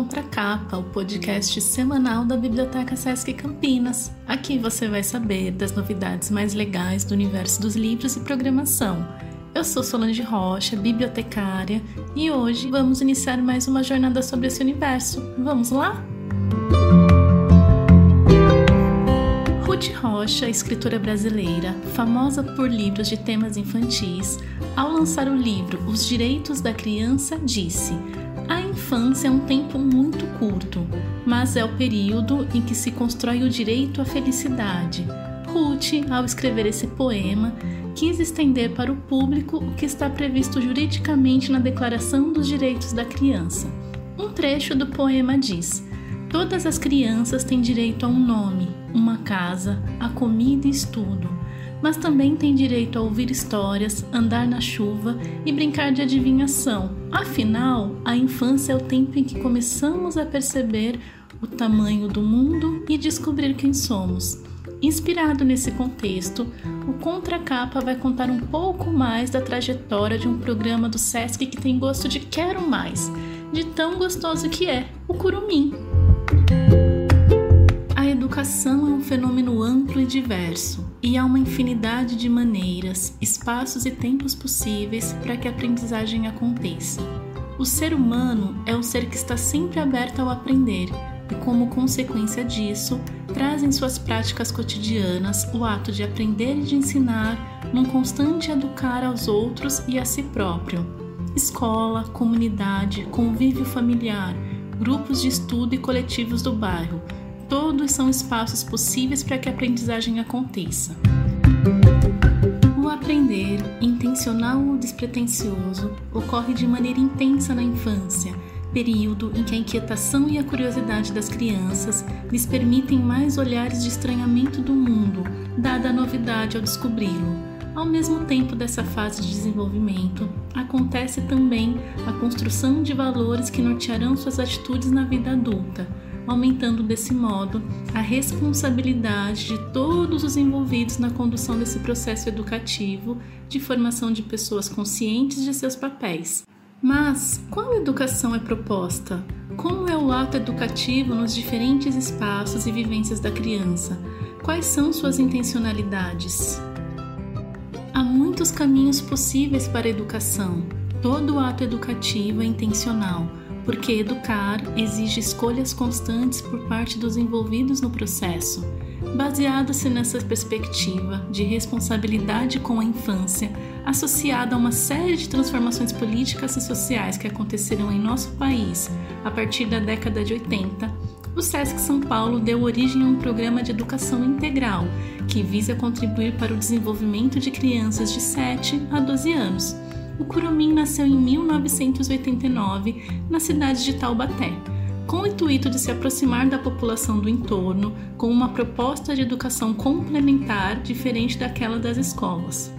Contracapa, o podcast semanal da Biblioteca Sesc Campinas. Aqui você vai saber das novidades mais legais do universo dos livros e programação. Eu sou Solange Rocha, bibliotecária, e hoje vamos iniciar mais uma jornada sobre esse universo. Vamos lá? Ruth Rocha, escritora brasileira, famosa por livros de temas infantis, ao lançar o livro Os Direitos da Criança, disse: infância é um tempo muito curto, mas é o período em que se constrói o direito à felicidade. Ruth, ao escrever esse poema, quis estender para o público o que está previsto juridicamente na Declaração dos Direitos da Criança. Um trecho do poema diz: Todas as crianças têm direito a um nome, uma casa, a comida e estudo, mas também têm direito a ouvir histórias, andar na chuva e brincar de adivinhação. Afinal, a infância é o tempo em que começamos a perceber o tamanho do mundo e descobrir quem somos. Inspirado nesse contexto, o Contracapa vai contar um pouco mais da trajetória de um programa do SESC que tem gosto de quero mais, de tão gostoso que é, o Curumim. A educação é um fenômeno amplo e diverso, e há uma infinidade de maneiras, espaços e tempos possíveis para que a aprendizagem aconteça. O ser humano é um ser que está sempre aberto ao aprender e, como consequência disso, traz em suas práticas cotidianas o ato de aprender e de ensinar, num constante educar aos outros e a si próprio. Escola, comunidade, convívio familiar, grupos de estudo e coletivos do bairro. Todos são espaços possíveis para que a aprendizagem aconteça. O aprender, intencional ou despretensioso, ocorre de maneira intensa na infância, período em que a inquietação e a curiosidade das crianças lhes permitem mais olhares de estranhamento do mundo, dada a novidade ao descobri-lo ao mesmo tempo dessa fase de desenvolvimento, acontece também a construção de valores que nortearão suas atitudes na vida adulta, aumentando desse modo a responsabilidade de todos os envolvidos na condução desse processo educativo de formação de pessoas conscientes de seus papéis. Mas qual educação é proposta? Como é o ato educativo nos diferentes espaços e vivências da criança? Quais são suas intencionalidades? Há muitos caminhos possíveis para a educação. Todo ato educativo é intencional, porque educar exige escolhas constantes por parte dos envolvidos no processo. Baseado-se nessa perspectiva de responsabilidade com a infância, associada a uma série de transformações políticas e sociais que aconteceram em nosso país a partir da década de 80, o SESC São Paulo deu origem a um programa de educação integral que visa contribuir para o desenvolvimento de crianças de 7 a 12 anos. O Curumim nasceu em 1989 na cidade de Taubaté, com o intuito de se aproximar da população do entorno com uma proposta de educação complementar diferente daquela das escolas.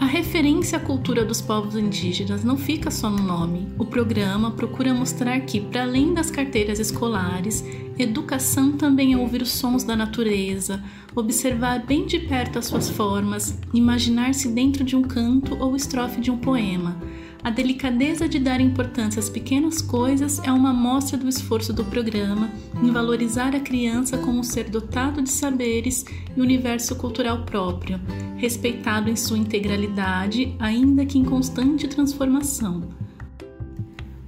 A referência à cultura dos povos indígenas não fica só no nome. O programa procura mostrar que, para além das carteiras escolares, educação também é ouvir os sons da natureza, observar bem de perto as suas formas, imaginar-se dentro de um canto ou estrofe de um poema a delicadeza de dar importância às pequenas coisas é uma mostra do esforço do programa em valorizar a criança como um ser dotado de saberes e universo cultural próprio, respeitado em sua integralidade, ainda que em constante transformação.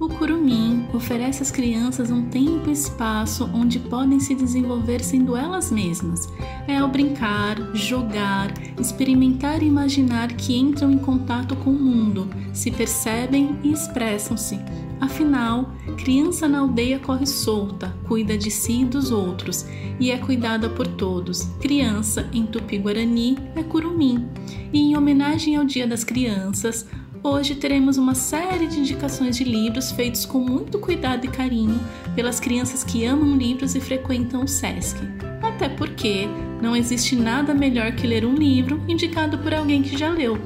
O Curumim oferece às crianças um tempo e espaço onde podem se desenvolver sendo elas mesmas. É ao brincar, jogar, experimentar e imaginar que entram em contato com o mundo, se percebem e expressam-se. Afinal, criança na aldeia corre solta, cuida de si e dos outros e é cuidada por todos. Criança, em tupi-guarani, é curumim. E em homenagem ao Dia das Crianças, Hoje teremos uma série de indicações de livros feitos com muito cuidado e carinho pelas crianças que amam livros e frequentam o SESC. Até porque não existe nada melhor que ler um livro indicado por alguém que já leu.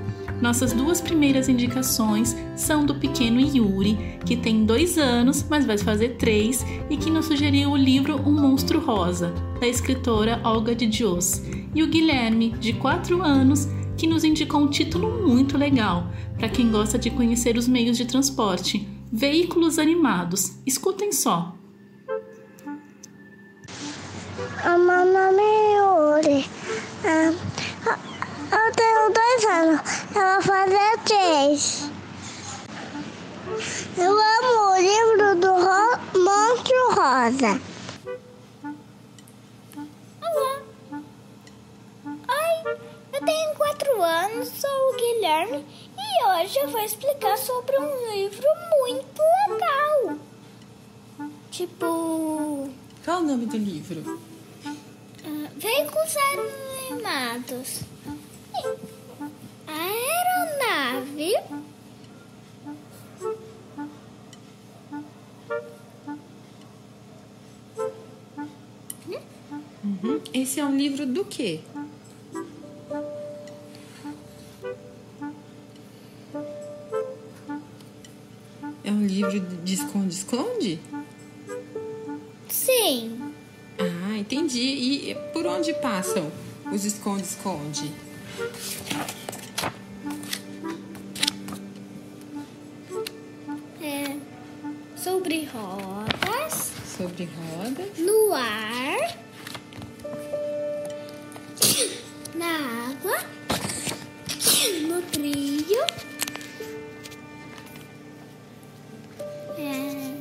Nossas duas primeiras indicações são do pequeno Yuri, que tem dois anos, mas vai fazer três, e que nos sugeriu o livro Um Monstro Rosa, da escritora Olga de Dios, e o Guilherme, de quatro anos, que nos indicou um título muito legal para quem gosta de conhecer os meios de transporte, Veículos animados. Escutem só. O meu nome é Yuri. Ah, eu tenho anos. Eu vou fazer três. Eu amo o livro do Ro Monstro Rosa. Olá. Oi, eu tenho quatro anos, sou o Guilherme e hoje eu vou explicar sobre um livro muito legal. Tipo. Qual o nome do livro? Uh, veículos animados. Aeronave. Uhum. Esse é um livro do quê? É um livro de esconde-esconde? Sim. Ah, entendi. E por onde passam os esconde-esconde? Rodas. Sobre rodas. No ar. Na água. No trilho. É...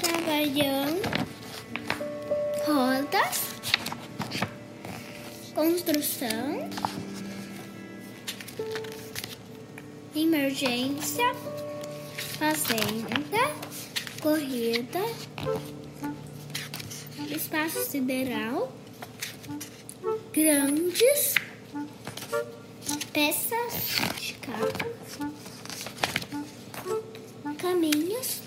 Trabalhando. Rodas. Construção. Emergência. Fazenda. Corrida. Espaço sideral. Grandes. Peças de carro. Caminhos.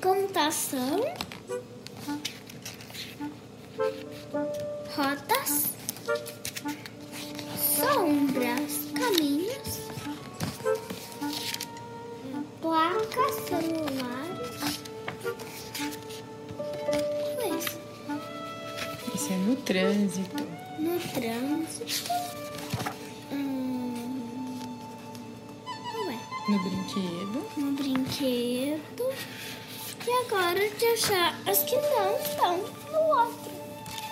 Contação. Rotas. Agora de achar as que não estão no outro.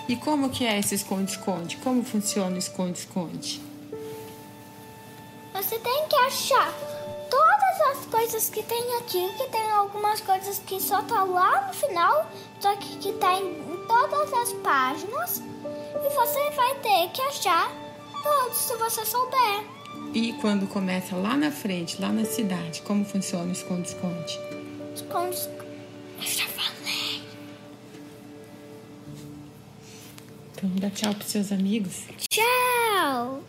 E como que é esse esconde-esconde? Como funciona o esconde-esconde? Você tem que achar todas as coisas que tem aqui, que tem algumas coisas que só tá lá no final, só que que tá em, em todas as páginas. E você vai ter que achar todos se você souber. E quando começa lá na frente, lá na cidade, como funciona o esconde-esconde? Esconde. Eu já falei. Então dá tchau pros seus amigos. Tchau!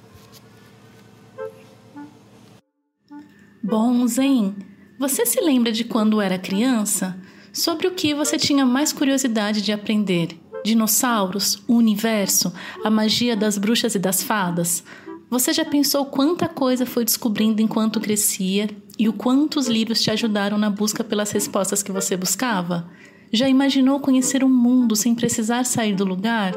Bom, Zen, você se lembra de quando era criança? Sobre o que você tinha mais curiosidade de aprender? Dinossauros, o universo, a magia das bruxas e das fadas? Você já pensou quanta coisa foi descobrindo enquanto crescia e o quanto os livros te ajudaram na busca pelas respostas que você buscava? Já imaginou conhecer o mundo sem precisar sair do lugar?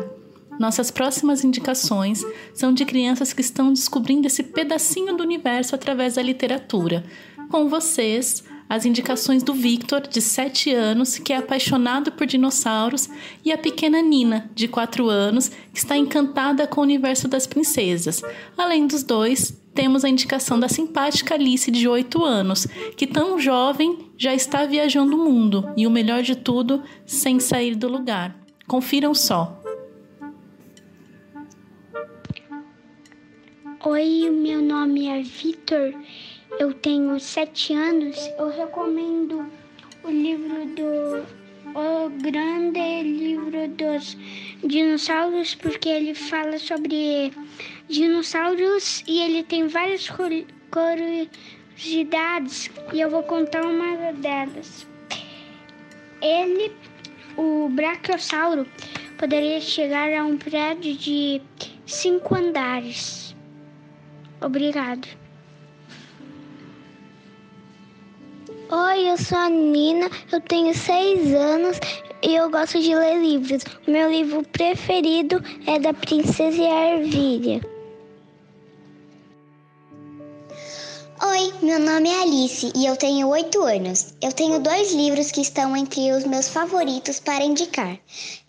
Nossas próximas indicações são de crianças que estão descobrindo esse pedacinho do universo através da literatura. Com vocês, as indicações do Victor, de 7 anos, que é apaixonado por dinossauros, e a pequena Nina, de 4 anos, que está encantada com o universo das princesas. Além dos dois, temos a indicação da simpática Alice, de 8 anos, que tão jovem já está viajando o mundo e o melhor de tudo, sem sair do lugar. Confiram só. Oi, meu nome é Vitor, eu tenho sete anos. Eu recomendo o livro do O Grande Livro dos Dinossauros, porque ele fala sobre dinossauros e ele tem várias curi- curiosidades e eu vou contar uma delas. Ele, o Brachiosauro, poderia chegar a um prédio de cinco andares. Obrigado. Oi, eu sou a Nina, eu tenho seis anos e eu gosto de ler livros. Meu livro preferido é da Princesa e a Ervilha. Oi, meu nome é Alice e eu tenho 8 anos. Eu tenho dois livros que estão entre os meus favoritos para indicar.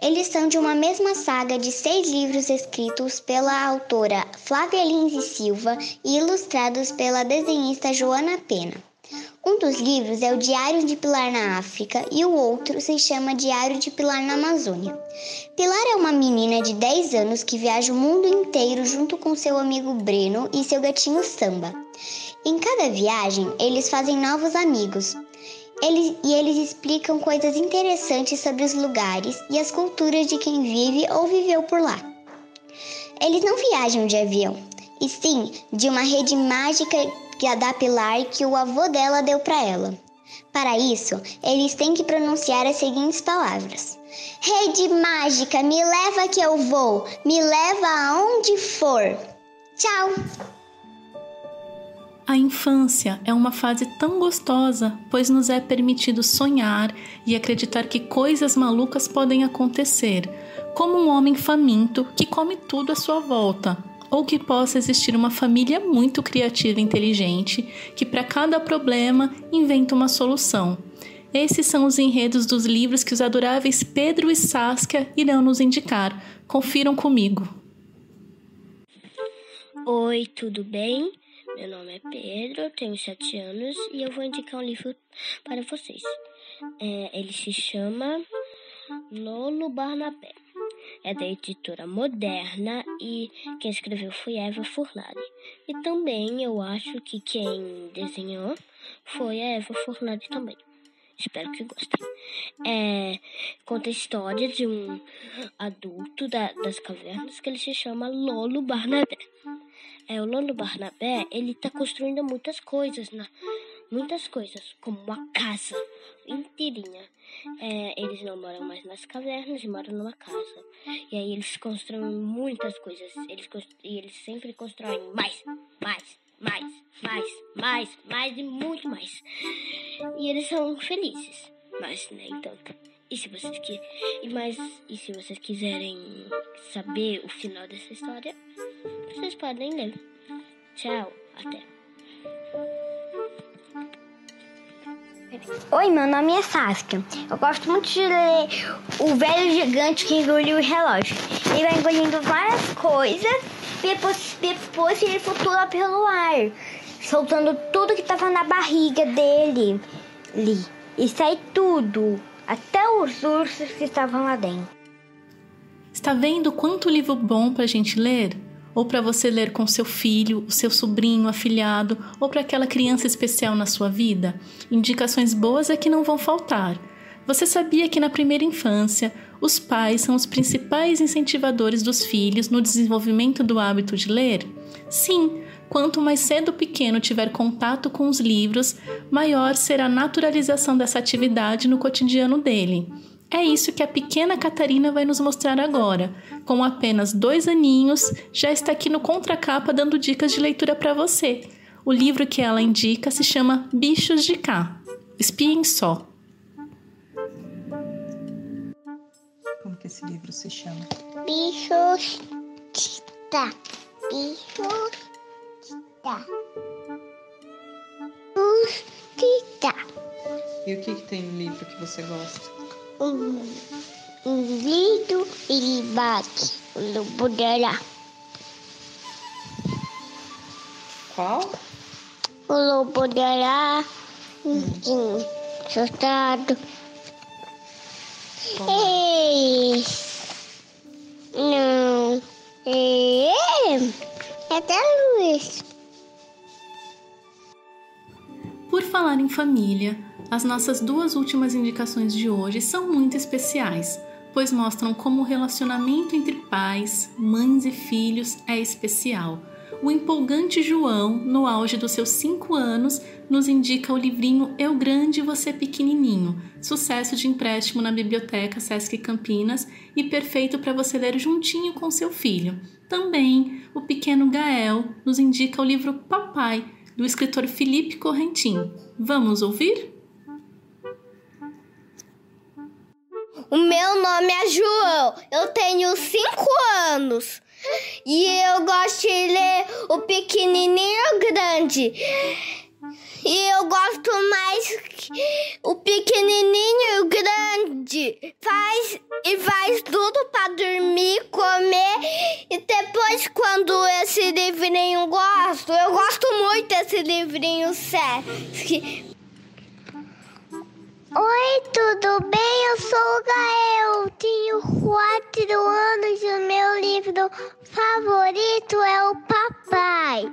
Eles são de uma mesma saga de seis livros escritos pela autora Flávia Lins e Silva e ilustrados pela desenhista Joana Pena. Um dos livros é o Diário de Pilar na África e o outro se chama Diário de Pilar na Amazônia. Pilar é uma menina de 10 anos que viaja o mundo inteiro junto com seu amigo Breno e seu gatinho Samba. Em cada viagem, eles fazem novos amigos. Eles, e eles explicam coisas interessantes sobre os lugares e as culturas de quem vive ou viveu por lá. Eles não viajam de avião, e sim de uma rede mágica que a da Pilar que o avô dela deu para ela. Para isso, eles têm que pronunciar as seguintes palavras: Rede mágica, me leva que eu vou, me leva aonde for. Tchau! A infância é uma fase tão gostosa, pois nos é permitido sonhar e acreditar que coisas malucas podem acontecer, como um homem faminto que come tudo à sua volta, ou que possa existir uma família muito criativa e inteligente que, para cada problema, inventa uma solução. Esses são os enredos dos livros que os adoráveis Pedro e Saskia irão nos indicar. Confiram comigo. Oi, tudo bem? Meu nome é Pedro, tenho sete anos e eu vou indicar um livro para vocês. É, ele se chama Lolo Barnabé. É da editora Moderna e quem escreveu foi Eva Furlari. E também eu acho que quem desenhou foi a Eva Furlari também. Espero que gostem. É, conta a história de um adulto da, das cavernas que ele se chama Lolo Barnabé. É, o Lolo Barnabé, ele tá construindo muitas coisas, né? Muitas coisas, como uma casa inteirinha. É, eles não moram mais nas cavernas, moram numa casa. E aí eles constroem muitas coisas. Eles, e eles sempre constroem mais, mais, mais, mais, mais, mais e muito mais. E eles são felizes, mas nem tanto. E se vocês que e mais e se vocês quiserem saber o final dessa história, vocês podem ler. Tchau, até. Oi, meu nome é Saskia. Eu gosto muito de ler O Velho Gigante que Engoliu o Relógio. Ele vai engolindo várias coisas, depois, depois ele flutua pelo ar, soltando tudo que estava na barriga dele. Li. E sai tudo, até os ursos que estavam lá dentro. Está vendo quanto livro bom para a gente ler? Ou para você ler com seu filho, o seu sobrinho, afilhado, ou para aquela criança especial na sua vida? Indicações boas é que não vão faltar. Você sabia que na primeira infância, os pais são os principais incentivadores dos filhos no desenvolvimento do hábito de ler? Sim, quanto mais cedo o pequeno tiver contato com os livros, maior será a naturalização dessa atividade no cotidiano dele. É isso que a pequena Catarina vai nos mostrar agora. Com apenas dois aninhos, já está aqui no contracapa dando dicas de leitura para você. O livro que ela indica se chama Bichos de Cá. Espiem só. Como que esse livro se chama? Bichos de cá. Bichos de cá. Bichos de cá. E o que, que tem no livro que você gosta? Um, um lindo e bate o lobo dela. Qual? O lobo dela, hum. assustado. Ei, não, é, é até Luiz. Por falar em família, as nossas duas últimas indicações de hoje são muito especiais, pois mostram como o relacionamento entre pais, mães e filhos é especial. O empolgante João, no auge dos seus 5 anos, nos indica o livrinho Eu Grande Você Pequenininho, sucesso de empréstimo na biblioteca Sesc Campinas e perfeito para você ler juntinho com seu filho. Também o pequeno Gael nos indica o livro Papai, do escritor Felipe Correntin. Vamos ouvir? O meu nome é João, eu tenho cinco anos. E eu gosto de ler o pequenininho grande. E eu gosto mais o pequenininho e o grande. Faz e faz tudo para dormir, comer e depois quando esse livrinho gosto, eu gosto muito desse livrinho sério. Oi, tudo bem? Eu sou o Gael, tenho quatro anos e o meu livro favorito é o Papai.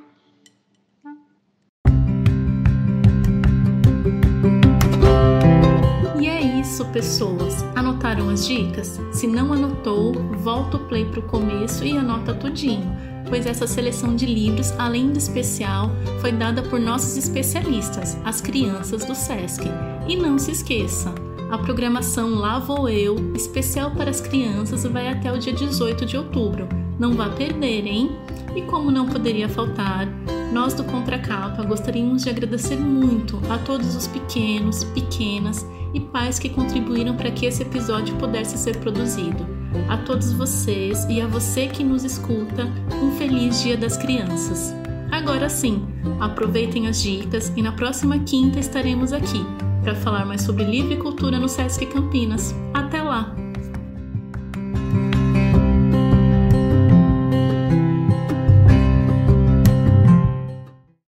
E é isso, pessoas. Anotaram as dicas? Se não anotou, volta o play pro começo e anota tudinho, pois essa seleção de livros, além de especial, foi dada por nossos especialistas, as crianças do SESC. E não se esqueça, a programação Lá Vou Eu, especial para as crianças, vai até o dia 18 de outubro. Não vá perder, hein? E como não poderia faltar, nós do Contracapa gostaríamos de agradecer muito a todos os pequenos, pequenas e pais que contribuíram para que esse episódio pudesse ser produzido. A todos vocês e a você que nos escuta, um feliz Dia das Crianças. Agora sim, aproveitem as dicas e na próxima quinta estaremos aqui para falar mais sobre livre cultura no Sesc Campinas. Até!